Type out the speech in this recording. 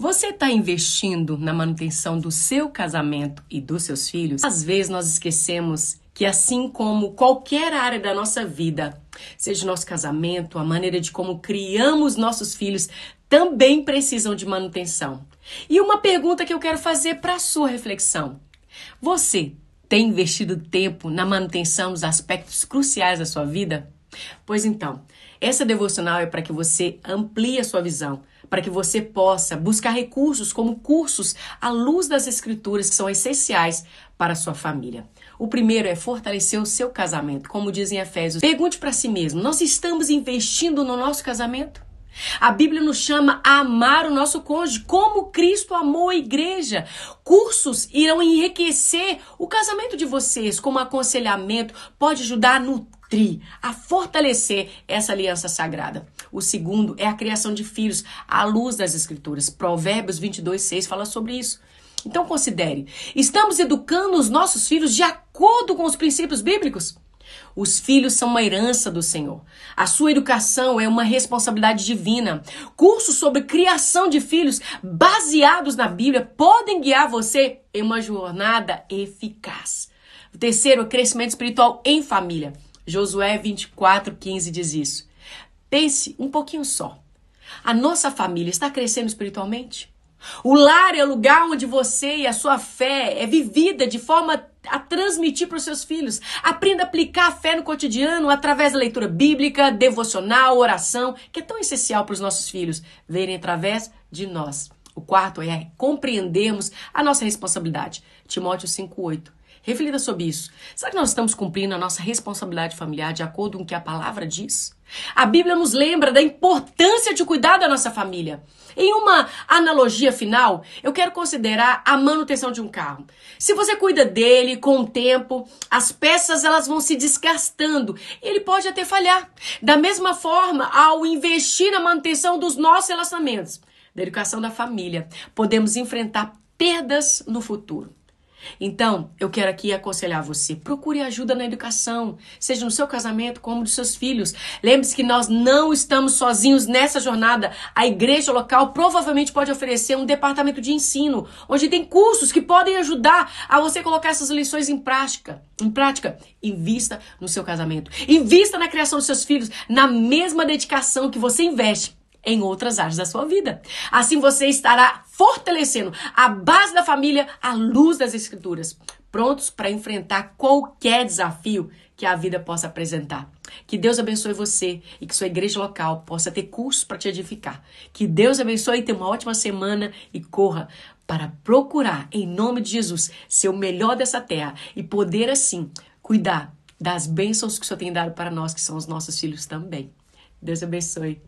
Você está investindo na manutenção do seu casamento e dos seus filhos? Às vezes nós esquecemos que, assim como qualquer área da nossa vida, seja o nosso casamento, a maneira de como criamos nossos filhos, também precisam de manutenção. E uma pergunta que eu quero fazer para a sua reflexão: você tem investido tempo na manutenção dos aspectos cruciais da sua vida? Pois então, essa devocional é para que você amplie a sua visão, para que você possa buscar recursos como cursos à luz das escrituras que são essenciais para a sua família. O primeiro é fortalecer o seu casamento, como dizem Efésios. Pergunte para si mesmo: nós estamos investindo no nosso casamento? A Bíblia nos chama a amar o nosso cônjuge como Cristo amou a igreja. Cursos irão enriquecer o casamento de vocês, como aconselhamento, pode ajudar a nutrir, a fortalecer essa aliança sagrada. O segundo é a criação de filhos à luz das Escrituras. Provérbios 22, 6 fala sobre isso. Então considere: estamos educando os nossos filhos de acordo com os princípios bíblicos? Os filhos são uma herança do Senhor. A sua educação é uma responsabilidade divina. Cursos sobre criação de filhos baseados na Bíblia podem guiar você em uma jornada eficaz. O terceiro, o crescimento espiritual em família. Josué 24, 15 diz isso. Pense um pouquinho só. A nossa família está crescendo espiritualmente? O lar é o lugar onde você e a sua fé é vivida de forma a transmitir para os seus filhos. Aprenda a aplicar a fé no cotidiano através da leitura bíblica, devocional, oração, que é tão essencial para os nossos filhos verem através de nós. O quarto é compreendermos a nossa responsabilidade. Timóteo 5:8. Reflita sobre isso. Será que nós estamos cumprindo a nossa responsabilidade familiar de acordo com o que a palavra diz? A Bíblia nos lembra da importância de cuidar da nossa família. Em uma analogia final, eu quero considerar a manutenção de um carro. Se você cuida dele com o tempo, as peças elas vão se desgastando. Ele pode até falhar. Da mesma forma, ao investir na manutenção dos nossos relacionamentos, da educação da família, podemos enfrentar perdas no futuro. Então, eu quero aqui aconselhar você: procure ajuda na educação, seja no seu casamento como dos seus filhos. Lembre-se que nós não estamos sozinhos nessa jornada. A igreja local provavelmente pode oferecer um departamento de ensino, onde tem cursos que podem ajudar a você colocar essas lições em prática. Em prática, invista no seu casamento. Invista na criação dos seus filhos na mesma dedicação que você investe em outras áreas da sua vida. Assim você estará fortalecendo a base da família à luz das escrituras, prontos para enfrentar qualquer desafio que a vida possa apresentar. Que Deus abençoe você e que sua igreja local possa ter cursos para te edificar. Que Deus abençoe e tenha uma ótima semana e corra para procurar, em nome de Jesus, ser o melhor dessa terra e poder assim cuidar das bênçãos que o Senhor tem dado para nós, que são os nossos filhos também. Deus abençoe.